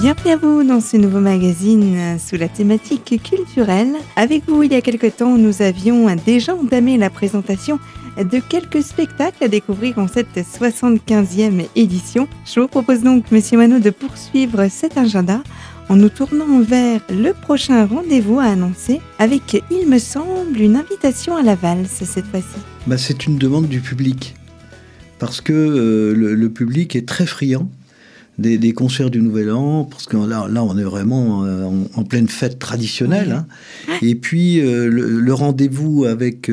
Bienvenue à vous dans ce nouveau magazine sous la thématique culturelle. Avec vous, il y a quelque temps, nous avions déjà entamé la présentation de quelques spectacles à découvrir en cette 75e édition. Je vous propose donc, Monsieur Mano, de poursuivre cet agenda en nous tournant vers le prochain rendez-vous à annoncer avec, il me semble, une invitation à la valse cette fois-ci. Bah, c'est une demande du public parce que euh, le, public est très friand des, concerts du Nouvel An, parce que là, là on est vraiment euh, en, pleine fête traditionnelle. Hein. Et puis euh, le, rendez-vous avec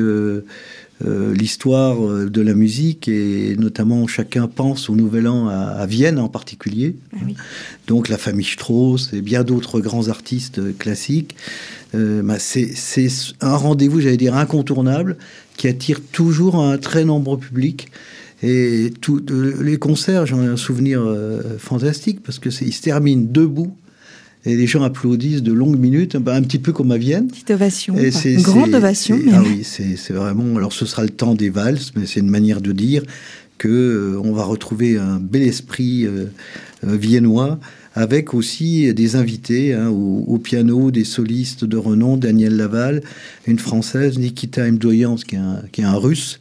l'histoire de la musique, et notamment chacun pense au Nouvel An à, Vienne en particulier. Ah Donc la famille Strauss et bien d'autres grands artistes classiques. Bah, c'est un rendez-vous, j'allais dire, incontournable, qui attire toujours un très nombreux public. Et tous les concerts, j'en ai un souvenir euh, fantastique parce que se terminent debout et les gens applaudissent de longues minutes, un petit peu comme à Vienne. Petite ovation, une grande ovation. Ah oui, c'est vraiment. Alors ce sera le temps des valses, mais c'est une manière de dire que euh, on va retrouver un bel esprit euh, viennois avec aussi des invités hein, au, piano, des solistes de renom, Daniel Laval, une française, Nikita Mdoyan, qui qui est un russe,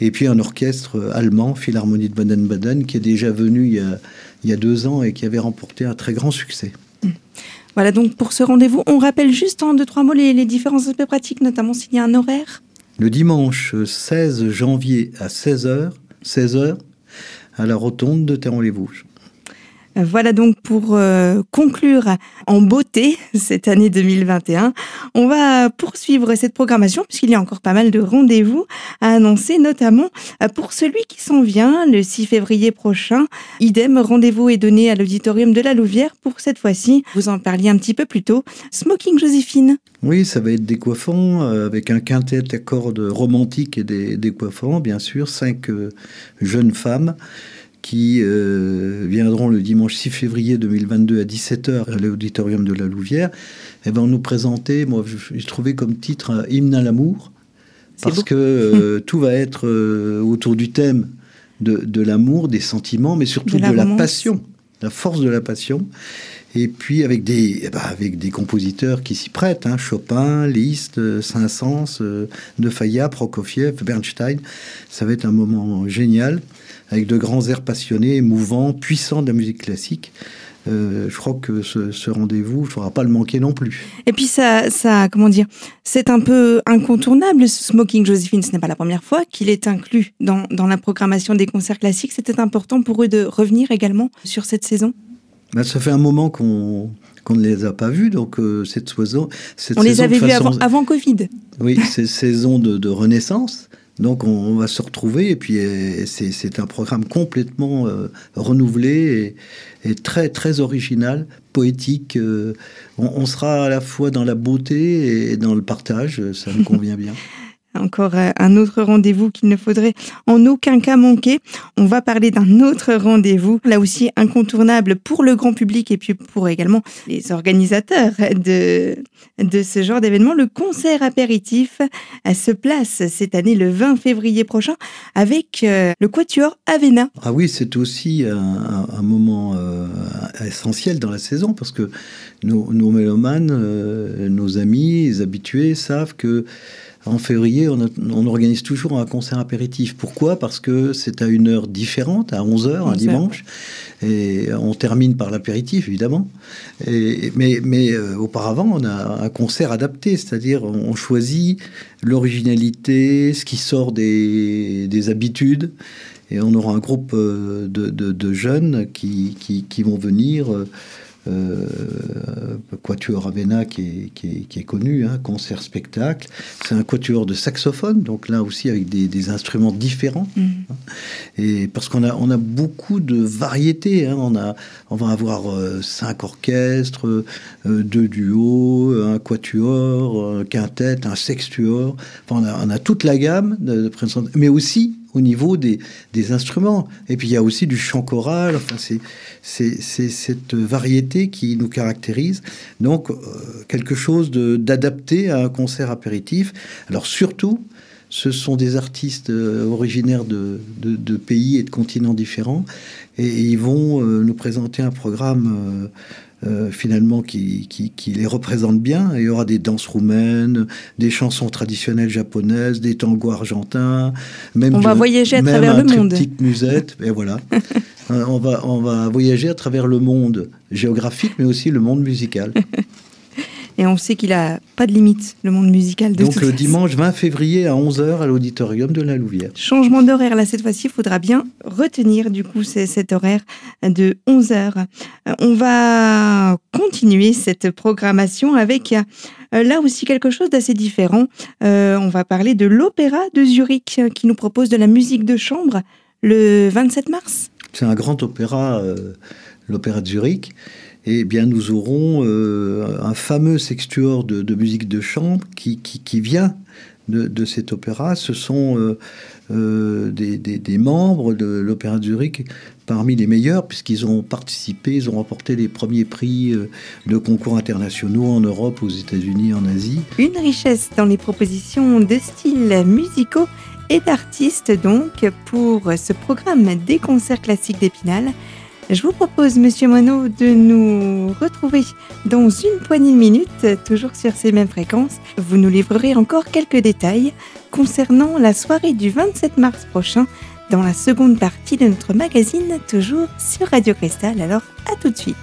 et puis un orchestre allemand, Philharmonie de Baden-Baden, qui est déjà venu il y, a, deux ans et qui avait remporté un très grand succès. Voilà donc pour ce rendez-vous, on rappelle juste en deux, trois mots les, les différents aspects pratiques, notamment s'il y a un horaire. Le dimanche 16 janvier à 16h, 16h, à la rotonde de Terron-les-Vosges. Voilà donc pour euh, conclure en beauté cette année 2021. On va poursuivre cette programmation puisqu'il y a encore pas mal de rendez-vous à annoncer, notamment euh, pour celui qui s'en vient le 6 février prochain. Idem, rendez-vous est donné à l'auditorium de la Louvière pour cette fois-ci. Vous en parliez un petit peu plus tôt. Smoking Joséphine. Oui, ça va être décoiffant euh, avec un quintet à cordes romantique et des bien sûr, cinq jeunes femmes qui euh, viendront le dimanche 6 février 2022 à 17h à l'auditorium de la Louvière, et eh ben, nous présenter, moi je trouvais comme titre Hymne à l'amour, parce que euh, tout va être euh, autour du thème de, l'amour, des sentiments, mais surtout de la, passion, la force de la passion. Et puis avec des, eh ben, avec des compositeurs qui s'y prêtent, hein, Chopin, Liszt, Saint-Saëns, De Prokofiev, Bernstein. Ça va être un moment génial avec de grands airs passionnés, émouvants, puissants de la musique classique. Euh, je crois que ce, rendez-vous, il ne faudra pas le manquer non plus. Et puis ça, ça comment dire, c'est un peu incontournable. Smoking Josephine, ce n'est pas la première fois qu'il est inclus dans, dans, la programmation des concerts classiques. C'était important pour eux de revenir également sur cette saison. Ben, ça fait un moment qu'on ne les a pas vus, donc euh, cette saison, cette on les avait vus avant, avant, Covid. Oui, c'est saison de, de renaissance. Donc on, va se retrouver et puis euh, c'est un programme complètement euh, renouvelé et, très très original, poétique. Euh, on, sera à la fois dans la beauté et dans le partage, ça me convient bien. Encore euh, un autre rendez-vous qu'il ne faudrait en aucun cas manquer. On va parler d'un autre rendez-vous, là aussi incontournable pour le grand public et puis pour également les organisateurs de, de ce genre d'événement. Le concert apéritif se place cette année le 20 février prochain avec euh, le Quatuor Avena. Ah oui, c'est aussi un, moment euh, essentiel dans la saison parce que nos, nos mélomanes, nos amis, les habitués savent que en février, on, organise toujours un concert apéritif. Pourquoi? Parce que c'est à une heure différente, à 11h, un dimanche. Et on termine par l'apéritif, évidemment. mais, euh, auparavant, on a un concert adapté, c'est-à-dire on choisit l'originalité, ce qui sort des, habitudes. Et on aura un groupe euh, de, jeunes qui, vont venir. Euh, quatuor Avena qui est, qui est, connu, hein, concert-spectacle. C'est un quatuor de saxophone, donc là aussi avec des, instruments différents. Hein. Et parce qu'on a, on a beaucoup de variétés. Hein. On, a, on va avoir euh, cinq orchestres, euh, deux duos, un quatuor, un quintet, un sextuor. Enfin, on, a, on a toute la gamme de, de mais aussi au niveau des, des, instruments. Et puis il y a aussi du chant choral, enfin, c'est cette variété qui nous caractérise. Donc euh, quelque chose d'adapté à un concert apéritif. Alors surtout, ce sont des artistes euh, originaires de, de, pays et de continents différents, et ils vont euh, nous présenter un programme euh, finalement qui, qui, les représente bien. il y aura des danses roumaines, des chansons traditionnelles japonaises, des tangos argentins. Même on va voyager à travers le monde. Petite musette, et voilà. Euh, on, va, on va voyager à travers le monde géographique, mais aussi le monde musical. Et on sait qu'il n'a pas de limite, le monde musical. De Donc le dimanche 20 février à 11h à l'auditorium de la Louvière. Changement d'horaire, là cette fois-ci, il faudra bien retenir du coup cet horaire de 11h. Euh, on va continuer cette programmation avec euh, là aussi quelque chose d'assez différent. Euh, on va parler de l'Opéra de Zurich qui nous propose de la musique de chambre le 27 mars. C'est un grand opéra, l'Opéra de Zurich. Eh bien nous aurons euh, un fameux sextuor de, musique de chambre qui, qui, vient de, cet opéra. Ce sont euh, euh, des, des, membres de l'Opéra de Zurich parmi les meilleurs, puisqu'ils ont participé, ils ont remporté les premiers prix de concours internationaux en Europe, aux États-Unis, en Asie. Une richesse dans les propositions de styles musicaux et d'artistes, donc, pour ce programme des concerts classiques d'Épinal. Je vous propose, Monsieur Moineau, de nous retrouver dans une poignée de minutes, toujours sur ces mêmes fréquences. Vous nous livrerez encore quelques détails concernant la soirée du 27 mars prochain dans la seconde partie de notre magazine, toujours sur Radio Cristal. Alors, à tout de suite.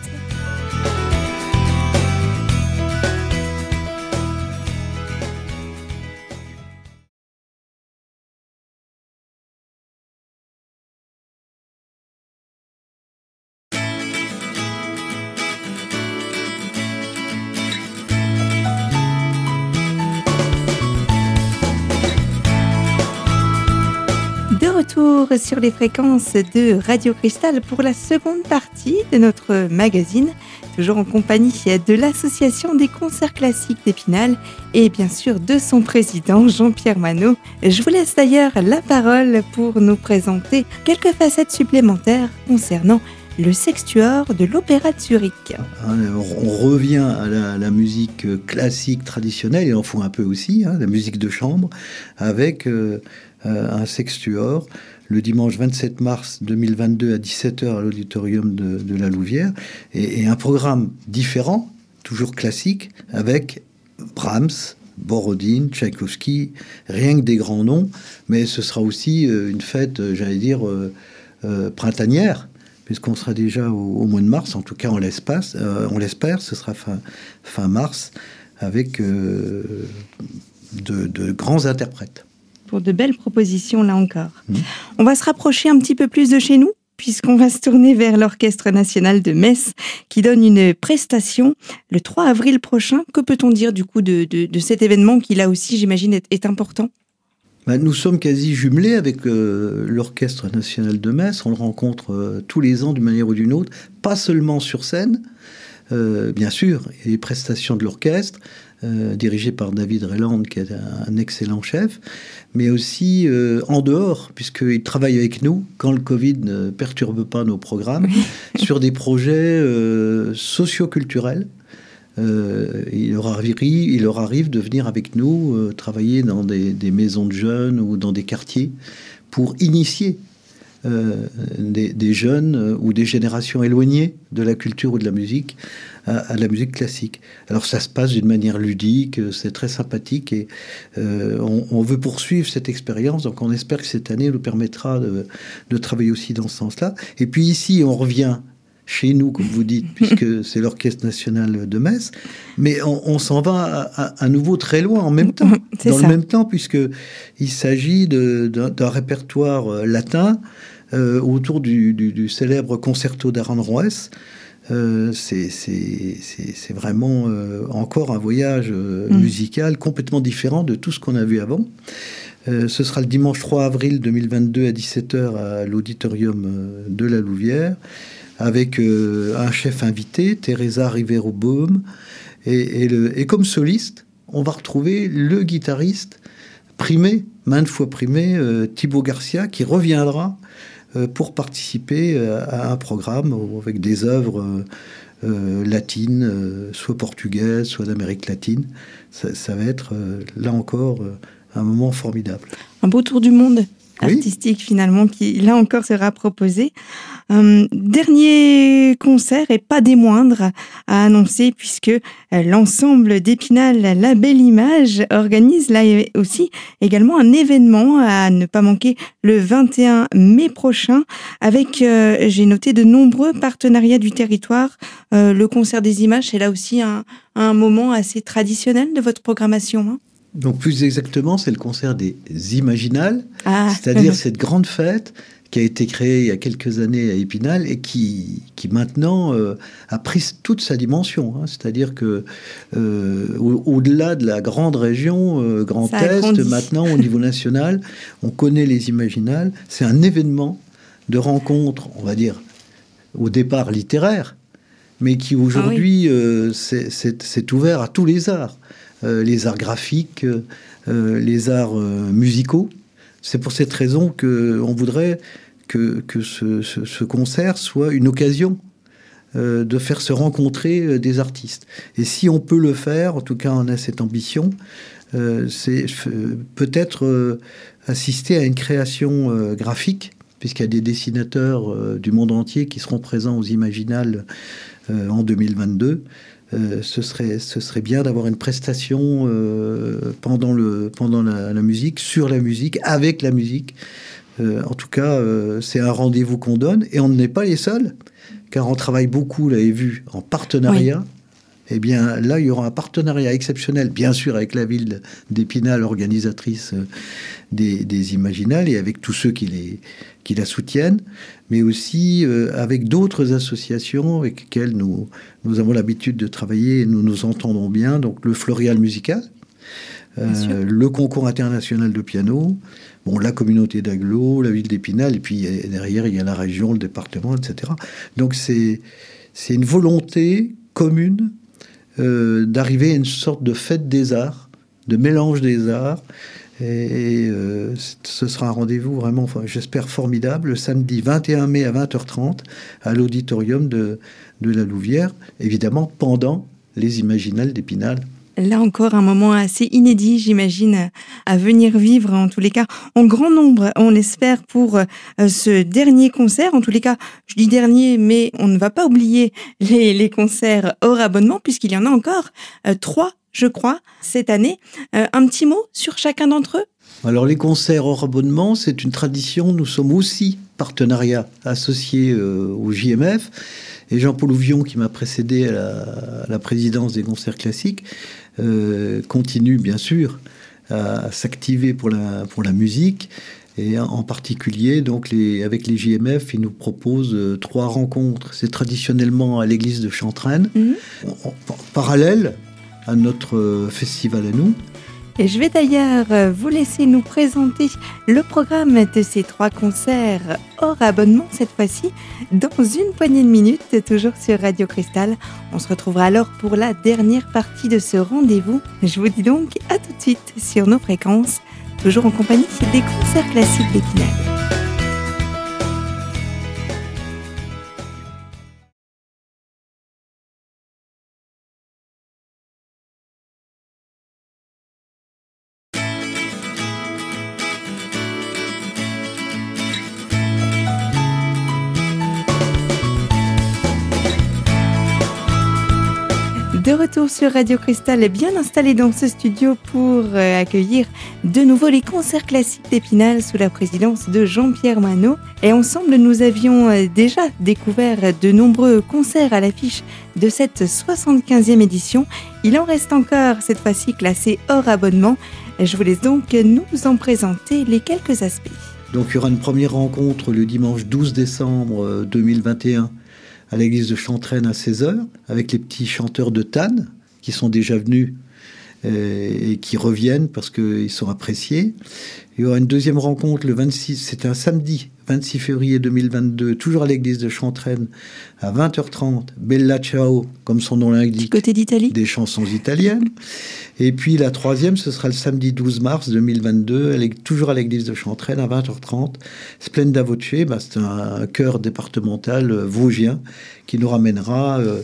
Sur les fréquences de Radio Cristal pour la seconde partie de notre magazine, toujours en compagnie de l'Association des concerts classiques d'Épinal et bien sûr de son président Jean-Pierre Manot. Je vous laisse d'ailleurs la parole pour nous présenter quelques facettes supplémentaires concernant le sextuor de l'Opéra de Zurich. Ah, on revient à la, musique classique traditionnelle, et en faut un peu aussi, hein, la musique de chambre, avec euh, un sextuor le dimanche 27 mars 2022 à 17h à l'auditorium de, la Louvière, et, un programme différent, toujours classique, avec Brahms, Borodine, Tchaïkovski, rien que des grands noms, mais ce sera aussi euh, une fête, euh, j'allais dire, printanière, puisqu'on sera déjà au, mois de mars, en tout cas on l'espère, on l'espère, ce sera fin, fin mars, avec de, grands interprètes pour de belles propositions là encore. Mmh. On va se rapprocher un petit peu plus de chez nous puisqu'on va se tourner vers l'Orchestre national de Metz qui donne une prestation le 3 avril prochain. Que peut-on dire du coup de, cet événement qui là aussi j'imagine est, important? Bah, nous sommes quasi jumelés avec euh, l'Orchestre national de Metz. On le rencontre euh, tous les ans d'une manière ou d'une autre, pas seulement sur scène, euh, bien sûr, et les prestations de l'orchestre, euh, dirigé par David Reland, qui est un, excellent chef, mais aussi euh, en dehors, puisqu'il travaille avec nous quand le Covid ne perturbe pas nos programmes, sur des projets euh, socioculturels. il, leur arrive, il leur arrive de venir avec nous travailler dans des, maisons de jeunes ou dans des quartiers pour initier des, jeunes ou des générations éloignées de la culture ou de la musique à, la musique classique. Alors ça se passe d'une manière ludique, c'est très sympathique et euh, on, veut poursuivre cette expérience. Donc on espère que cette année nous permettra de, travailler aussi dans ce sens-là. Et puis ici, on revient chez nous, comme vous dites, puisque c'est l'Orchestre national de Metz, mais on, s'en va à, nouveau très loin en même temps, dans le même temps, puisque il s'agit d'un répertoire euh, latin euh, autour du, célèbre concerto d'Aran-Roès, euh, c'est vraiment euh, encore un voyage euh, mm. musical complètement différent de tout ce qu'on a vu avant. ce sera le dimanche 3 avril 2022 à 17h à l'auditorium de la Louvière, avec un chef invité, Teresa Rivero-Baum. Et, et, comme soliste, on va retrouver le guitariste primé, maintes fois primé, Thibaut Garcia, qui reviendra euh, pour participer euh, à un programme avec des œuvres euh, latines, soit portugaises, soit d'Amérique latine. Ça, va être, là encore, un moment formidable. Un beau tour du monde artistique finalement qui là encore sera proposé. Euh, dernier concert et pas des moindres à annoncer puisque euh, l'ensemble d'Épinal La Belle Image organise là aussi également un événement à ne pas manquer le 21 mai prochain avec euh, j'ai noté de nombreux partenariats du territoire. le concert des images c'est là aussi un, un moment assez traditionnel de votre programmation. Hein donc plus exactement, c'est le concert des Imaginales, ah. c'est-à-dire cette grande fête qui a été créée il y a quelques années à Épinal et qui, qui maintenant euh, a pris toute sa dimension. Hein. C'est-à-dire que euh, au-delà de la grande région euh, Grand Est, maintenant au niveau national, on connaît les Imaginales. C'est un événement de rencontre, on va dire, au départ littéraire, mais qui aujourd'hui ah c'est ouvert à tous les arts. Euh, les arts graphiques, euh, les arts euh, musicaux. C'est pour cette raison qu'on voudrait que, ce, concert soit une occasion de faire se rencontrer des artistes. Et si on peut le faire, en tout cas on a cette ambition, c'est peut-être assister à une création graphique, puisqu'il y a des dessinateurs du monde entier qui seront présents aux Imaginales en 2022. Euh, ce, serait, ce serait bien d'avoir une prestation euh, pendant, le, pendant la, musique, sur la musique, avec la musique. Euh, en tout cas, c'est un rendez-vous qu'on donne et on n'est pas les seuls, car on travaille beaucoup, vous l'avez vu, en partenariat. Eh bien, là, il y aura un partenariat exceptionnel, bien sûr, avec la ville d'Épinal, organisatrice des, des, Imaginales, et avec tous ceux qui, les, qui la soutiennent, mais aussi euh, avec d'autres associations avec lesquelles nous, nous avons l'habitude de travailler et nous nous entendons bien. Donc, le Florial Musical, euh, le concours international de piano, bon, la communauté d'Aglo, la ville d'Épinal, et puis derrière, il y a la région, le département, etc. Donc, c'est une volonté commune euh, d'arriver à une sorte de fête des arts, de mélange des arts. Et, euh, ce sera un rendez-vous vraiment, j'espère, formidable, le samedi 21 mai à 20h30 à l'auditorium de, de la Louvière, évidemment pendant les Imaginales d'Épinal là encore un moment assez inédit, j'imagine, à venir vivre, en tous les cas, en grand nombre, on l'espère, pour euh, ce dernier concert. En tous les cas, je dis dernier, mais on ne va pas oublier les, concerts hors abonnement, puisqu'il y en a encore euh, trois, je crois, cette année. Euh, un petit mot sur chacun d'entre eux? Alors les concerts hors abonnement, c'est une tradition. Nous sommes aussi partenariat associé au JMF. Et Jean-Paul Ouvion, qui m'a précédé à la, présidence des concerts classiques, euh, continue bien sûr à, s'activer pour la, pour la musique. Et en particulier, donc les, avec les JMF, ils nous proposent euh, trois rencontres. C'est traditionnellement à l'église de Chantraine, mhm. en, parallèle à notre euh, festival à nous. Je vais d'ailleurs euh, vous laisser nous présenter le programme de ces trois concerts hors abonnement cette fois-ci dans une poignée de minutes, toujours sur Radio Cristal. On se retrouvera alors pour la dernière partie de ce rendez-vous. Je vous dis donc à tout de suite sur nos fréquences, toujours en compagnie des concerts classiques d'Épinal. De retour sur Radio Cristal, bien installé dans ce studio pour euh, accueillir de nouveau les concerts classiques d'Épinal sous la présidence de Jean-Pierre Manot. Et ensemble, nous avions euh, déjà découvert de nombreux concerts à l'affiche de cette 75e édition. Il en reste encore, cette fois-ci classés hors abonnement. Je vous laisse donc nous en présenter les quelques aspects. Donc il y aura une première rencontre le dimanche 12 décembre 2021 euh, à l'église de Chantraine à 16h, avec les petits chanteurs de Tannes, qui sont déjà venus euh, et qui reviennent parce qu'ils sont appréciés. Il y aura une deuxième rencontre le 26, c'était un samedi 26 février 2022, toujours à l'église de Chantraine, à 20h30, Bella Ciao, comme son nom l'indique. Côté d'Italie. Des chansons italiennes. Et puis la troisième, ce sera le samedi 12 mars 2022, toujours à l'église de Chantraine, à 20h30. Splenda Voce, bah, c'est un chœur départemental euh, vosgien qui nous ramènera euh,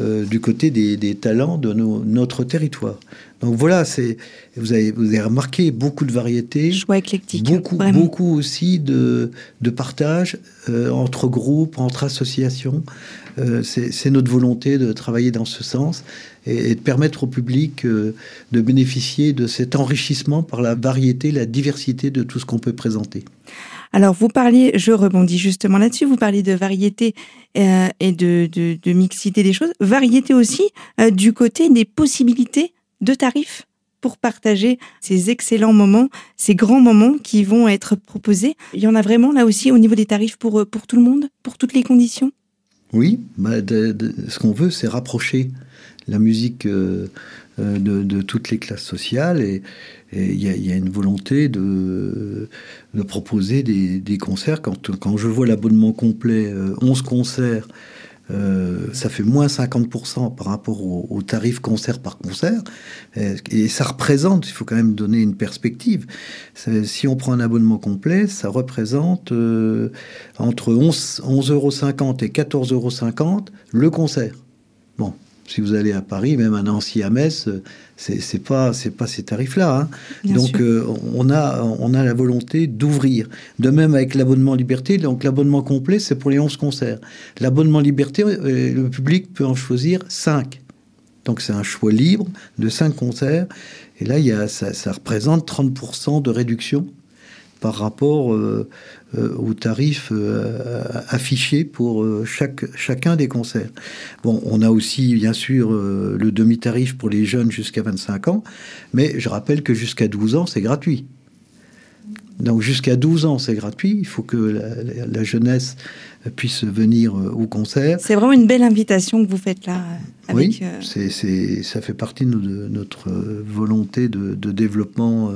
euh, du côté des, talents de notre territoire. Donc voilà, c'est vous avez, vous avez remarqué beaucoup de variétés. Choix éclectique. Beaucoup, beaucoup aussi de, de partage euh, entre groupes, entre associations. Euh, c'est notre volonté de travailler dans ce sens et, de permettre au public euh, de bénéficier de cet enrichissement par la variété, la diversité de tout ce qu'on peut présenter. Alors, vous parliez, je rebondis justement là-dessus, vous parliez de variété euh, et de, de, de, mixité des choses. Variété aussi du côté des possibilités de tarifs pour partager ces excellents moments, ces grands moments qui vont être proposés. Il y en a vraiment là aussi au niveau des tarifs pour, pour tout le monde, pour toutes les conditions? Oui, bah, ce qu'on veut, c'est rapprocher la musique euh, euh, de, toutes les classes sociales et il y, a une volonté de, de proposer des, concerts. Quand, je vois l'abonnement complet, 11 euh, concerts, euh, ça fait moins 50% par rapport au, tarif concert par concert. Et, ça représente, il faut quand même donner une perspective. Si on prend un abonnement complet, ça représente euh, entre 11,50 11 euros et 14,50 euros le concert. Bon, si vous allez à Paris, même à Nancy, à Metz, c'est pas c'est pas ces tarifs-là. Hein. Donc euh, on a on a la volonté d'ouvrir. De même avec l'abonnement liberté. Donc l'abonnement complet, c'est pour les 11 concerts. L'abonnement liberté, euh, le public peut en choisir 5. Donc c'est un choix libre de 5 concerts. Et là, il y a, ça, ça représente 30% de réduction par rapport euh, euh, aux tarifs euh, affichés pour chacun des concerts. Bon, on a aussi bien sûr le demi-tarif pour les jeunes jusqu'à 25 ans, mais je rappelle que jusqu'à 12 ans, c'est gratuit. Donc jusqu'à 12 ans, c'est gratuit. Il faut que la, jeunesse puisse venir euh, au concert. C'est vraiment une belle invitation que vous faites là. Avec, oui, euh, c'est, ça fait partie de, notre euh, volonté de, développement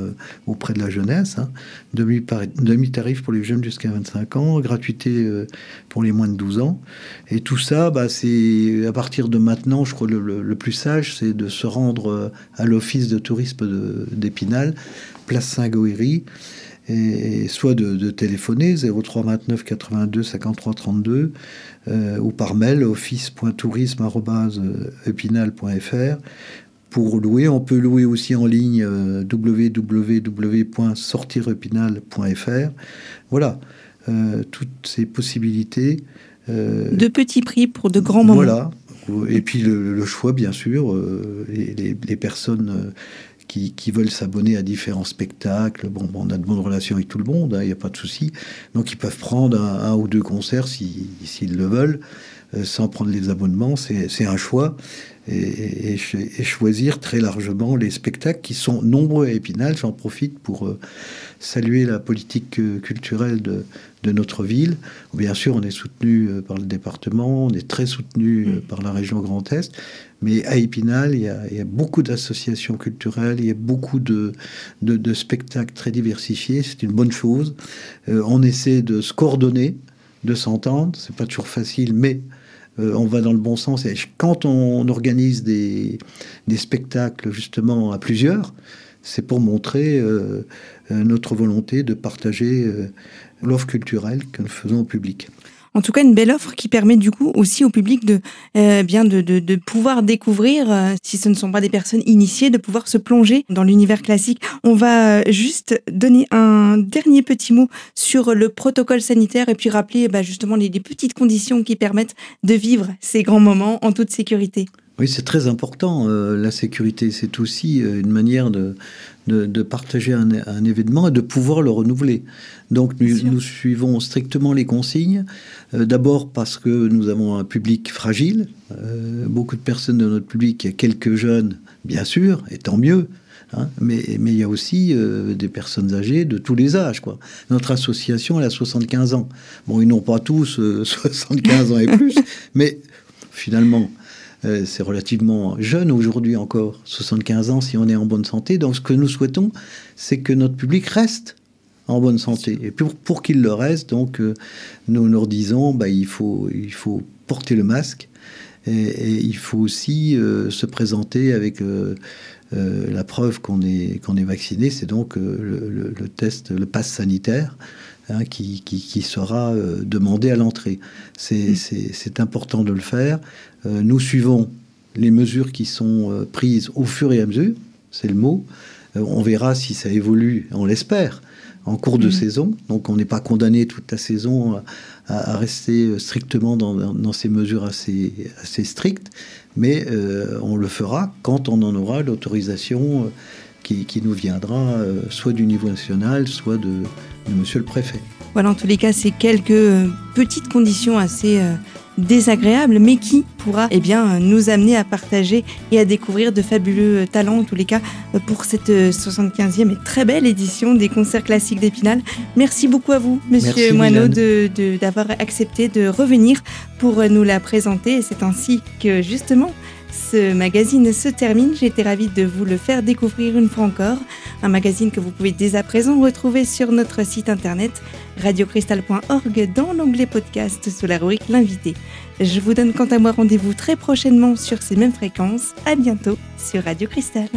auprès de la jeunesse. Hein. Demi-tarif pour les jeunes jusqu'à 25 ans, gratuité pour les moins de 12 ans. Et tout ça, bah, c'est à partir de maintenant, je crois le, le plus sage, c'est de se rendre à l'office de tourisme d'Épinal, place Saint-Goëry et, soit de, téléphoner 03 29 82 53 32 ou par mail office.tourisme.epinal.fr pour louer. On peut louer aussi en ligne euh, www.sortirepinal.fr. Voilà, euh, toutes ces possibilités. Euh, de petits prix pour de grands moments. Voilà. Et puis le, choix, bien sûr, les, les, personnes qui, veulent s'abonner à différents spectacles. Bon, on a de bonnes relations avec tout le monde, il hein, n'y a pas de souci. Donc ils peuvent prendre un, ou deux concerts s'ils si, le veulent, euh, sans prendre les abonnements. C'est un choix. Et, choisir très largement les spectacles qui sont nombreux à Épinal. J'en profite pour euh, saluer la politique euh, culturelle de, de, notre ville. Bien sûr, on est soutenu par le département, on est très soutenu mm. par la région Grand Est, mais à Épinal, il y a, beaucoup d'associations culturelles, il y a beaucoup de, spectacles très diversifiés. C'est une bonne chose. Euh, on essaie de se coordonner, de s'entendre. C'est pas toujours facile, mais euh, on va dans le bon sens. Et quand on organise des, spectacles justement à plusieurs, c'est pour montrer euh, notre volonté de partager l'offre culturelle que nous faisons au public en tout cas une belle offre qui permet du coup aussi au public de euh, bien de, de, pouvoir découvrir, euh, si ce ne sont pas des personnes initiées, de pouvoir se plonger dans l'univers classique. On va euh, juste donner un dernier petit mot sur le protocole sanitaire et puis rappeler bah, justement les petites conditions qui permettent de vivre ces grands moments en toute sécurité. Oui, c'est très important. la sécurité, c'est aussi une manière de, de, partager un, événement et de pouvoir le renouveler. Donc nous, suivons strictement les consignes, euh, d'abord parce que nous avons un public fragile, euh, beaucoup de personnes de notre public, il y a quelques jeunes, bien sûr, et tant mieux, hein, mais, mais il y a aussi euh, des personnes âgées de tous les âges. Quoi. Notre association, elle a 75 ans. Bon, ils n'ont pas tous 75 ans et plus, mais finalement, euh, c'est relativement jeune aujourd'hui encore, 75 ans si on est en bonne santé. Donc ce que nous souhaitons, c'est que notre public reste en bonne santé. Et pour, pour qu'il le reste, donc, euh, nous leur disons, bah, il, faut, il faut porter le masque et, il faut aussi euh, se présenter avec la preuve qu'on est, qu'on est vacciné, c'est donc le, test, le pass sanitaire. Hein, qui, qui, sera demandé à l'entrée. C'est important de le faire. Euh, nous suivons les mesures qui sont euh, prises au fur et à mesure. c'est le mot. on verra si ça évolue, on l'espère, en cours de mmh. saison. Donc on n'est pas condamné toute la saison à, rester strictement dans, ces mesures assez, assez strictes, mais on le fera quand on en aura l'autorisation qui, nous viendra euh, soit du niveau national, soit de, monsieur le préfet. Voilà, en tous les cas, c'est quelques euh, petites conditions assez euh, désagréables, mais qui pourra eh bien, nous amener à partager et à découvrir de fabuleux talents, en tous les cas, pour cette 75e et très belle édition des concerts classiques d'Épinal. Merci beaucoup à vous, monsieur Moineau, d'avoir accepté de revenir pour nous la présenter. C'est ainsi que, justement, ce magazine se termine. Été ravie de vous le faire découvrir une fois encore. Un magazine que vous pouvez dès à présent retrouver sur notre site internet radiocristal.org dans l'onglet podcast sous la rubrique L'invité. Je vous donne quant à moi rendez-vous très prochainement sur ces mêmes fréquences. À bientôt sur Radio Cristal.